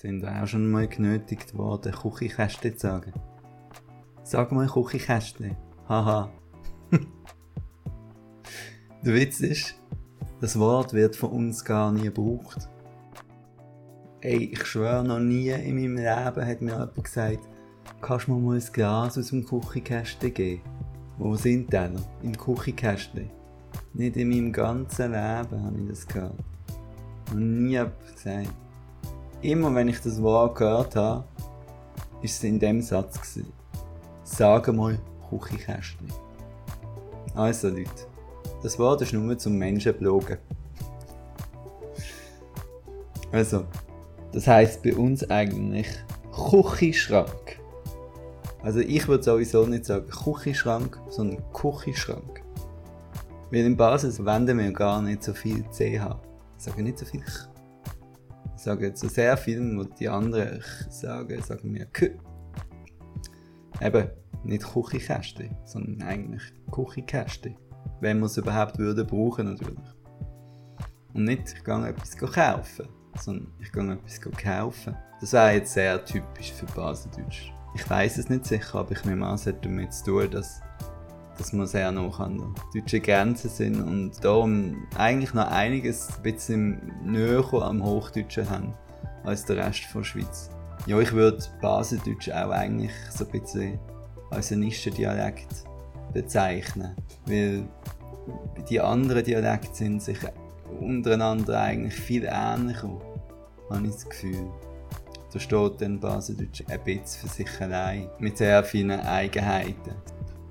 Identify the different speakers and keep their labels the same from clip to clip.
Speaker 1: Sind auch schon mal genötigt worden, Küchenkästchen zu sagen? Sag mal Küchenkästchen. Haha. Der Witz ist, das Wort wird von uns gar nie gebraucht. Ey, ich schwöre, noch nie in meinem Leben hat mir jemand gesagt, kannst du mir mal ein Glas aus dem Küchenkästchen geben? Wo sind die noch? Im Küchenkästchen. Nicht in meinem ganzen Leben habe ich das gehört. Noch nie jemand gesagt. Immer wenn ich das Wort gehört habe, ist es in dem Satz gewesen. Sag mal Küchenkästchen. Also Leute, das Wort ist nur zum Menschen blogen. Also, das heisst bei uns eigentlich Küchenschrank. Also ich würde sowieso nicht sagen Küchenschrank, sondern Küchenschrank. Weil in Basis wenden wir gar nicht so viel CH. Ich sage nicht so viel Ch. Ich sage zu sehr vielen, wo die anderen sagen, sagen wir K. Eben, nicht Küchenkästchen, sondern eigentlich Küchenkästchen. Wenn wir es überhaupt würden brauchen natürlich. Und nicht, ich gehe etwas kaufen, sondern ich gehe etwas kaufen. Das wäre jetzt sehr typisch für Baseldeutsch. Ich weiß es nicht sicher, aber ich nehme an, es hat damit zu tun, dass, dass wir sehr noch an der deutschen Grenze sind und darum eigentlich noch einiges ein bisschen näher am Hochdeutschen haben als der Rest der Schweiz. Ja, ich würde Baseldeutsch auch eigentlich so ein bisschen als ein Nischendialekt bezeichnen, weil die anderen Dialekte sind sich untereinander eigentlich viel ähnlicher, habe ich das Gefühl. Da steht dann Baseldeutsch ein bisschen für sich allein, mit sehr vielen Eigenheiten.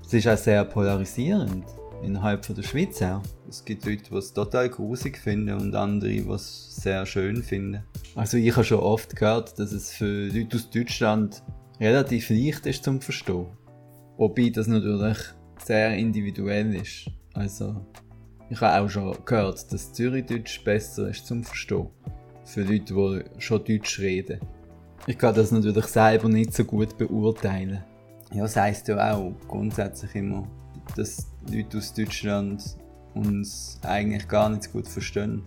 Speaker 1: Es ist auch sehr polarisierend, innerhalb von der Schweiz auch. Es gibt Leute, die es total grusig finden und andere, die es sehr schön finden. Also ich habe schon oft gehört, dass es für Leute aus Deutschland relativ leicht ist zum Verstehen. Wobei das natürlich sehr individuell ist. Also ich habe auch schon gehört, dass Zürichdeutsch besser ist zum Verstehen. Für Leute, die schon Deutsch reden. Ich kann das natürlich selber nicht so gut beurteilen. Ja, das heisst ja auch grundsätzlich immer, dass Leute aus Deutschland uns eigentlich gar nicht so gut verstehen.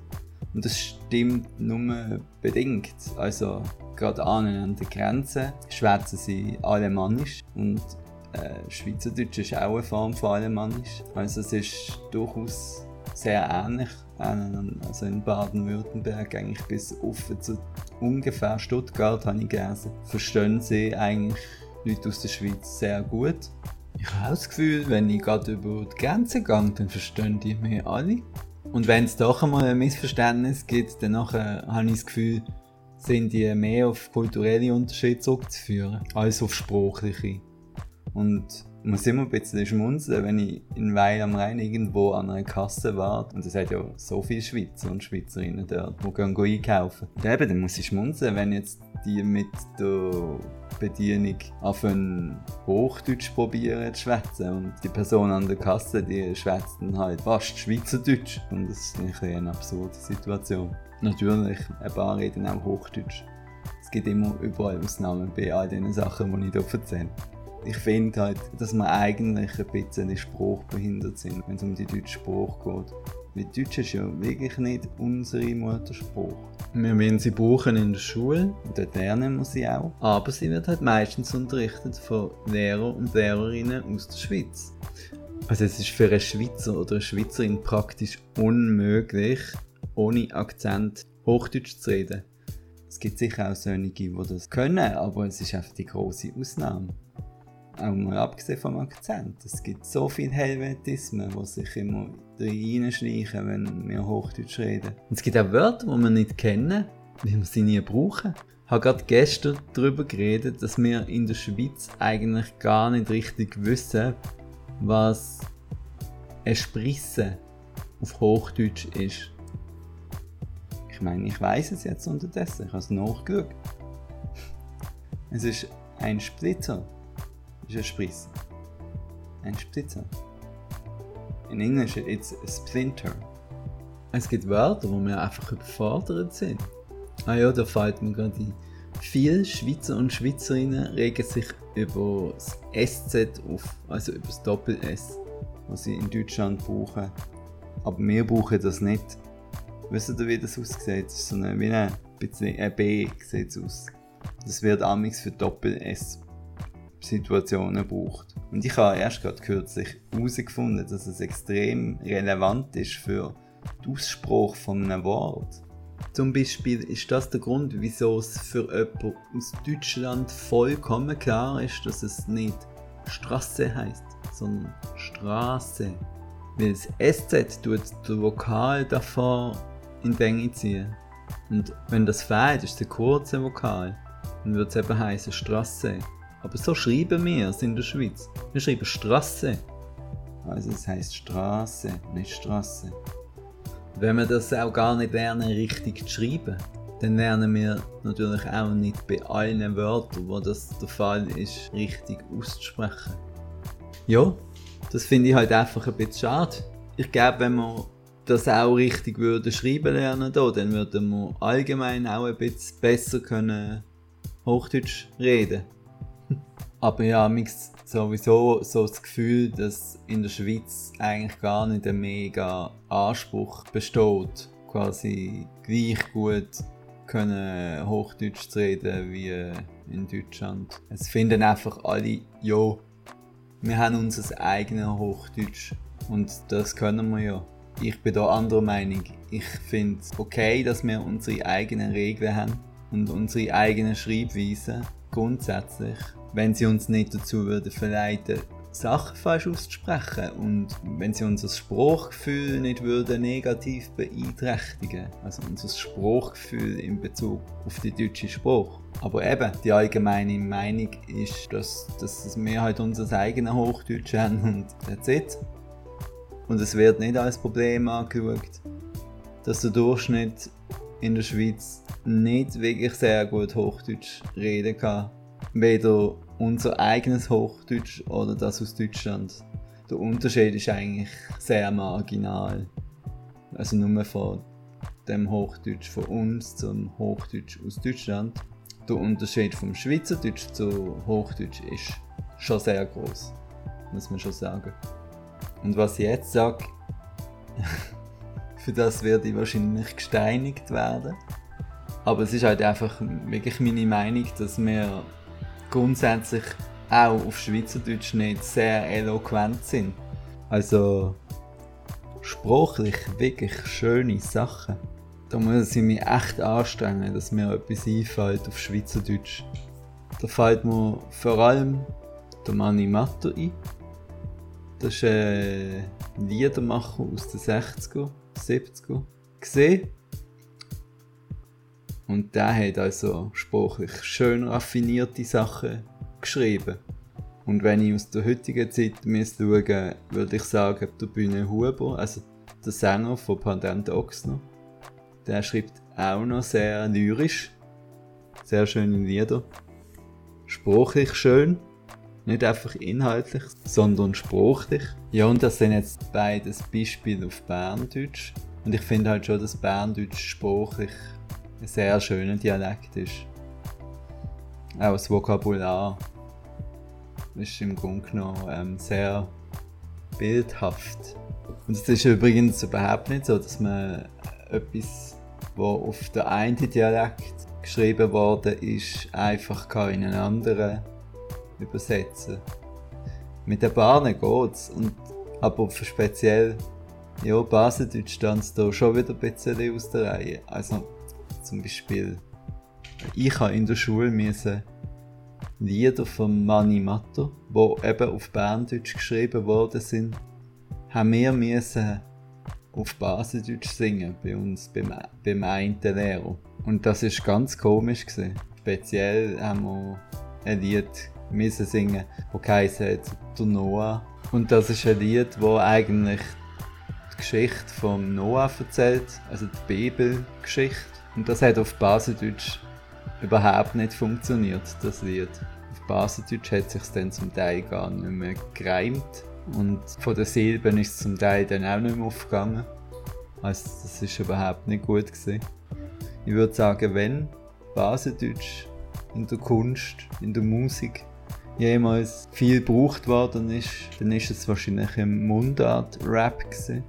Speaker 1: Und das stimmt nur bedingt. Also, gerade an der Grenze schwätzen sie Alemannisch und äh, Schweizerdeutsch ist auch eine Form von Alemannisch. Also, es ist durchaus sehr ähnlich. Also in Baden-Württemberg, eigentlich bis auf zu ungefähr Stuttgart, habe ich gelesen, verstehen sie eigentlich Leute aus der Schweiz sehr gut. Ich habe das Gefühl, wenn ich gerade über die Grenze gehe, dann verstehen die mich alle. Und wenn es doch einmal ein Missverständnis gibt, dann nachher habe ich das Gefühl, sind die mehr auf kulturelle Unterschiede zurückzuführen, als auf sprachliche. Und muss immer ein bisschen schmunzeln, wenn ich in Weil am Rhein irgendwo an einer Kasse war. Und es hat ja so viele Schweizer und Schweizerinnen dort, die gehen einkaufen. Und eben, dann muss ich schmunzeln, wenn jetzt die mit der Bedienung auf ein Hochdeutsch probieren zu schwätzen. Und die Person an der Kasse, die schwätzt dann halt fast Schweizerdeutsch. Und das ist ein eine absurde Situation. Natürlich, ein paar reden auch Hochdeutsch. Es gibt immer überall Ausnahmen bei all diesen Sachen, die ich hier erzähle ich finde halt, dass wir eigentlich ein bisschen sprachbehindert sind, wenn es um die deutsche Sprache geht. Weil Deutsch ist ja wirklich nicht unsere Muttersprache. Wir müssen sie brauchen in der Schule, und dort lernen wir sie auch. Aber sie wird halt meistens unterrichtet von Lehrern und Lehrerinnen aus der Schweiz. Also es ist für einen Schweizer oder eine Schweizerin praktisch unmöglich, ohne Akzent Hochdeutsch zu reden. Es gibt sicher auch solche, die das können, aber es ist einfach die große Ausnahme. Auch mal abgesehen vom Akzent. Es gibt so viele Helvetismen, die sich immer reinschleichen, wenn wir Hochdeutsch reden. Und es gibt auch Wörter, die wir nicht kennen, weil wir sie nie brauchen. Ich habe gerade gestern darüber geredet, dass wir in der Schweiz eigentlich gar nicht richtig wissen, was eine Sprisse auf Hochdeutsch ist. Ich meine, ich weiß es jetzt unterdessen, ich habe es nachgeschaut. Es ist ein Splitter ist ein Spliss. Ein Splitzer. In Englisch it's a splinter. Es gibt Wörter, wo wir einfach überfordert sind. Ah ja, da fällt mir gerade ein. Viele Schweizer und Schweizerinnen regen sich über das SZ auf, also über das Doppel-S, was sie in Deutschland brauchen. Aber wir brauchen das nicht. Wisst ihr, wie das aussieht? Das so eine, wie eine bisschen ein B sieht aus. Das wird amigs für Doppel-S Situationen braucht. Und ich habe erst gerade kürzlich herausgefunden, dass es extrem relevant ist für den Ausspruch von einem Wort. Zum Beispiel ist das der Grund, wieso es für jemanden aus Deutschland vollkommen klar ist, dass es nicht Straße heißt, sondern Straße. Weil das SZ tut der Vokal davor in die Länge ziehen. Und wenn das fehlt, ist der kurze Vokal. Dann wird es eben heißen Straße. Aber so schreiben wir es in der Schweiz. Wir schreiben Straße. Also es heißt Straße, nicht Straße. Wenn wir das auch gar nicht lernen, richtig zu schreiben, dann lernen wir natürlich auch nicht bei allen Wörtern, wo das der Fall ist, richtig auszusprechen. Ja, das finde ich halt einfach ein bisschen schade. Ich glaube, wenn wir das auch richtig würde schreiben lernen, da, dann würden wir allgemein auch ein bisschen besser können Hochdeutsch reden. Aber ja, mich sowieso so das Gefühl, dass in der Schweiz eigentlich gar nicht ein mega Anspruch besteht, quasi gleich gut können Hochdeutsch zu reden wie in Deutschland. Es finden einfach alle, ja, wir haben unser eigenes Hochdeutsch und das können wir ja. Ich bin da anderer Meinung. Ich finde es okay, dass wir unsere eigenen Regeln haben und unsere eigenen Schreibweisen grundsätzlich wenn sie uns nicht dazu würden verleiten, Sachen falsch auszusprechen und wenn sie unser Spruchgefühl nicht würden negativ beeinträchtigen, also unser Spruchgefühl in Bezug auf die deutsche Sprache. Aber eben, die allgemeine Meinung ist, dass, dass wir halt unser eigenes Hochdeutsch haben und that's it. Und es wird nicht als Problem angeschaut, dass der Durchschnitt in der Schweiz nicht wirklich sehr gut Hochdeutsch reden kann weder unser eigenes Hochdeutsch oder das aus Deutschland. Der Unterschied ist eigentlich sehr marginal. Also nur von dem Hochdeutsch von uns zum Hochdeutsch aus Deutschland. Der Unterschied vom Schweizerdeutsch zu Hochdeutsch ist schon sehr groß, muss man schon sagen. Und was ich jetzt sage, für das werde ich wahrscheinlich gesteinigt werden. Aber es ist halt einfach wirklich meine Meinung, dass wir grundsätzlich auch auf Schweizerdeutsch nicht sehr eloquent sind. Also sprachlich wirklich schöne Sachen. Da muss ich mich echt anstrengen, dass mir etwas einfällt auf Schweizerdeutsch. Da fällt mir vor allem der Manni Matto ein. Das ist ein Liedermacher aus den 60er, 70er. Gesehen und der hat also sprachlich schön raffinierte Sachen geschrieben. Und wenn ich aus der heutigen Zeit schaue, würde ich sagen, der Bühne Huber, also der Sänger von Pandent Ochsner, der schreibt auch noch sehr lyrisch, sehr schöne Lieder. Sprachlich schön, nicht einfach inhaltlich, sondern sprachlich. Ja, und das sind jetzt beides Beispiele auf Berndeutsch. Und ich finde halt schon, dass Berndeutsch sprachlich sehr schöner Dialekt ist. Auch das Vokabular ist im Grunde genommen ähm, sehr bildhaft. Und es ist übrigens überhaupt nicht so, dass man etwas, was auf der einen Dialekt geschrieben worden ist, einfach in einen anderen übersetzen Mit den Bahnen geht es, aber speziell ja, Baseldeutsch stand da schon wieder ein bisschen aus der Reihe. Also zum Beispiel, ich habe in der Schule müssen Lieder von Mani Matto, die eben auf Berndeutsch geschrieben worden sind, haben wir auf Baseldeutsch singen bei uns beim, beim einen Lehrer. Und das ist ganz komisch gewesen. Speziell haben wir ein Lied müssen singen, das heisst der Noah. Und das ist ein Lied, wo eigentlich die Geschichte von Noah erzählt, also die Bibelgeschichte. Und das hat auf Baseldeutsch überhaupt nicht funktioniert, das Lied. Auf Baseldeutsch hat sich dann zum Teil gar nicht mehr gereimt. Und von den Silben ist es zum Teil dann auch nicht mehr aufgegangen. Also das ist überhaupt nicht gut gewesen. Ich würde sagen, wenn Baseldeutsch in der Kunst, in der Musik jemals viel gebraucht worden ist, dann ist es wahrscheinlich im Mundart-Rap gewesen.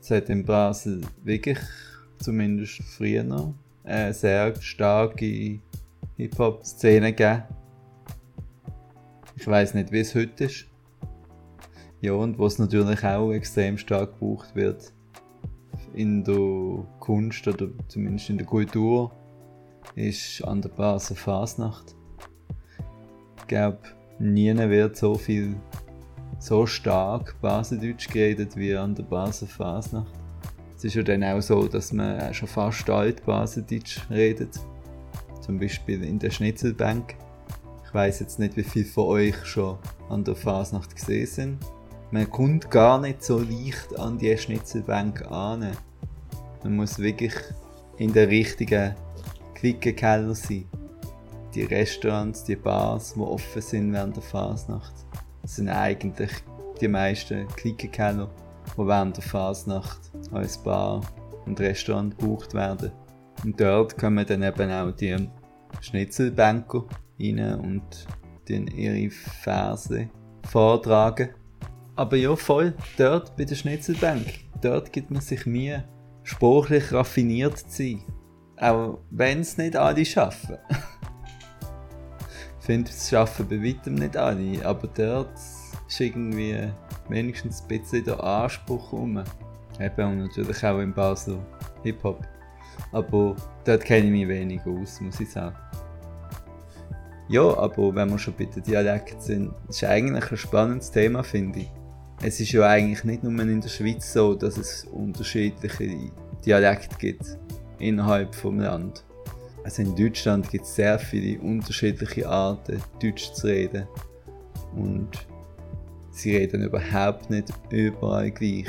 Speaker 1: Es hat in Basel wirklich zumindest früher noch, eine sehr starke Hip-Hop-Szene gegeben. Ich weiß nicht, wie es heute ist. Ja, und was natürlich auch extrem stark gebraucht wird in der Kunst oder zumindest in der Kultur, ist an der Basel Fasnacht. Ich glaube, nie wird so viel, so stark Baseldeutsch geredet wie an der Basel Fasnacht. Es ist ja dann auch so, dass man schon fast alt Baseldeutsch redet. Zum Beispiel in der Schnitzelbank. Ich weiß jetzt nicht, wie viele von euch schon an der Fasnacht gesehen sind. Man kommt gar nicht so leicht an die Schnitzelbank an. Man muss wirklich in der richtigen Klickenkeller sein. Die Restaurants, die Bars, die offen sind während der Fasnacht, sind eigentlich die meisten Klickenkeller die während der Fasnacht als Bar und Restaurant gebucht werden. Und dort kommen dann eben auch die Schnitzelbanker rein und ihre Verse vortragen. Aber ja, voll, dort bei der Schnitzelbank, dort gibt man sich Mühe, sprachlich raffiniert zu sein. Auch wenn es nicht alle schaffen. ich finde, es schaffen bei weitem nicht alle, aber dort ist irgendwie wenigstens ein bisschen der Anspruch rum. Eben und natürlich auch in Basel Hip-Hop. Aber dort kenne ich mich wenig aus, muss ich sagen. Ja, aber wenn wir schon bei den Dialekten sind, ist eigentlich ein spannendes Thema, finde ich. Es ist ja eigentlich nicht nur in der Schweiz so, dass es unterschiedliche Dialekte gibt innerhalb des Landes. Also in Deutschland gibt es sehr viele unterschiedliche Arten, Deutsch zu reden. Und sie reden überhaupt nicht überall gleich.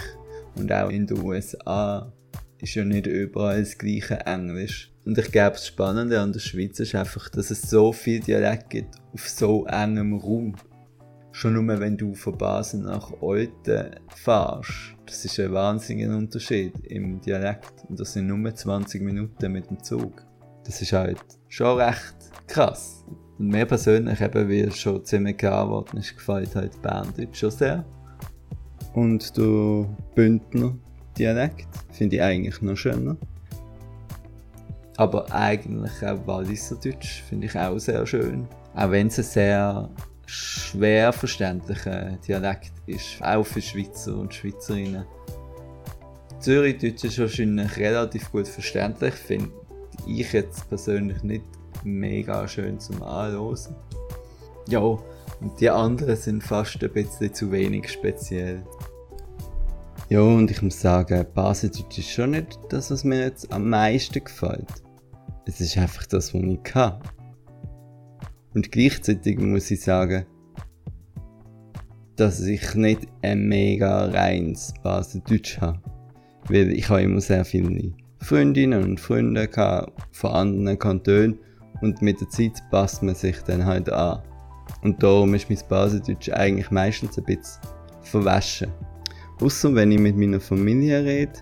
Speaker 1: Und auch in den USA ist ja nicht überall das gleiche Englisch. Und ich glaube, das Spannende an der Schweiz ist einfach, dass es so viele Dialekte gibt auf so engem Raum. Schon nur wenn du von Basel nach Olten fährst, das ist ein wahnsinniger Unterschied im Dialekt. Und das sind nur 20 Minuten mit dem Zug. Das ist halt schon recht krass. Und mir persönlich, eben, wie schon ziemlich klar geworden ist, gefällt halt Berndeutsch schon sehr. Und der Bündner Dialekt finde ich eigentlich noch schöner. Aber eigentlich auch Walliser Deutsch finde ich auch sehr schön. Auch wenn es ein sehr schwer verständlicher Dialekt ist, auch für Schweizer und Schweizerinnen. Zürichdeutsch ist wahrscheinlich relativ gut verständlich, finde ich jetzt persönlich nicht mega schön zum Anhören. Ja, und die anderen sind fast ein bisschen zu wenig speziell. Ja, und ich muss sagen, Baseldeutsch ist schon nicht das, was mir jetzt am meisten gefällt. Es ist einfach das, was ich kann. Und gleichzeitig muss ich sagen, dass ich nicht ein mega reines Baseldeutsch habe. Weil ich habe immer sehr viele Freundinnen und Freunde von anderen Kantonen und mit der Zeit passt man sich dann halt an. Und darum ist mein Baseldeutsch eigentlich meistens ein bisschen verwaschen. Außer wenn ich mit meiner Familie rede,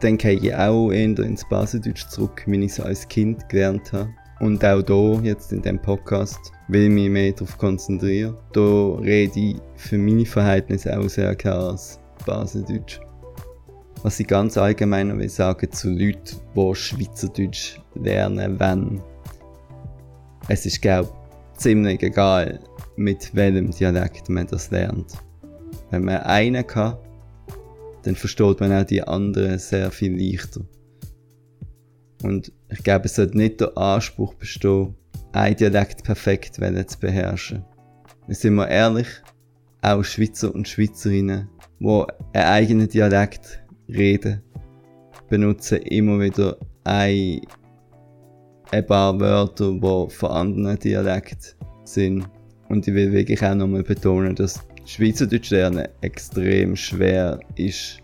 Speaker 1: dann gehe ich auch eher ins Baseldeutsch zurück, wie ich es als Kind gelernt habe. Und auch hier, jetzt in diesem Podcast, will ich mich mehr darauf konzentrieren. Da rede ich für meine Verhältnisse auch sehr klares Baseldeutsch. Was ich ganz allgemein will sagen zu Leuten, die Schweizerdeutsch lernen wollen, es ist, glaube ich, ziemlich egal, mit welchem Dialekt man das lernt. Wenn man einen kann, dann versteht man auch die anderen sehr viel leichter. Und ich glaube, es sollte nicht der Anspruch bestehen, ein Dialekt perfekt zu beherrschen. Wir sind mal ehrlich, auch Schweizer und Schweizerinnen, die einen eigenen Dialekt reden, benutzen immer wieder ein ein paar Wörter, die von anderen Dialekten sind. Und ich will wirklich auch nochmal betonen, dass Schweizerdeutsch lernen extrem schwer ist.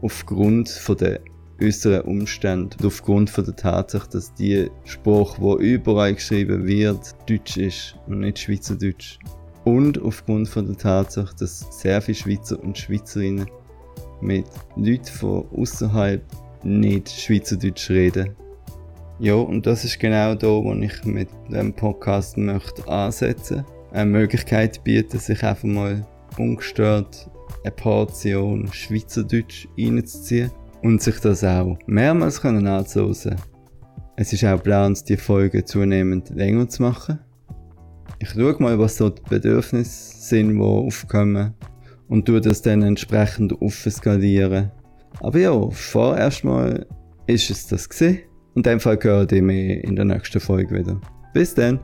Speaker 1: Aufgrund der äußeren Umstände und aufgrund der Tatsache, dass die Sprache, wo überall geschrieben wird, Deutsch ist und nicht Schweizerdeutsch. Und aufgrund der Tatsache, dass sehr viele Schweizer und Schweizerinnen mit Leuten von außerhalb nicht Schweizerdeutsch reden ja, und das ist genau da, wo ich mit dem Podcast möchte ansetzen Eine Möglichkeit bieten, sich einfach mal ungestört eine Portion Schweizerdeutsch reinzuziehen und sich das auch mehrmals können anzuhören. Es ist auch geplant, die Folgen zunehmend länger zu machen. Ich schaue mal, was so die Bedürfnisse sind, die aufkommen und tue das dann entsprechend aufskalieren. Aber ja, vorerst mal ist es das gewesen. Und dann Fall hören wir in der nächsten Folge wieder. Bis dann!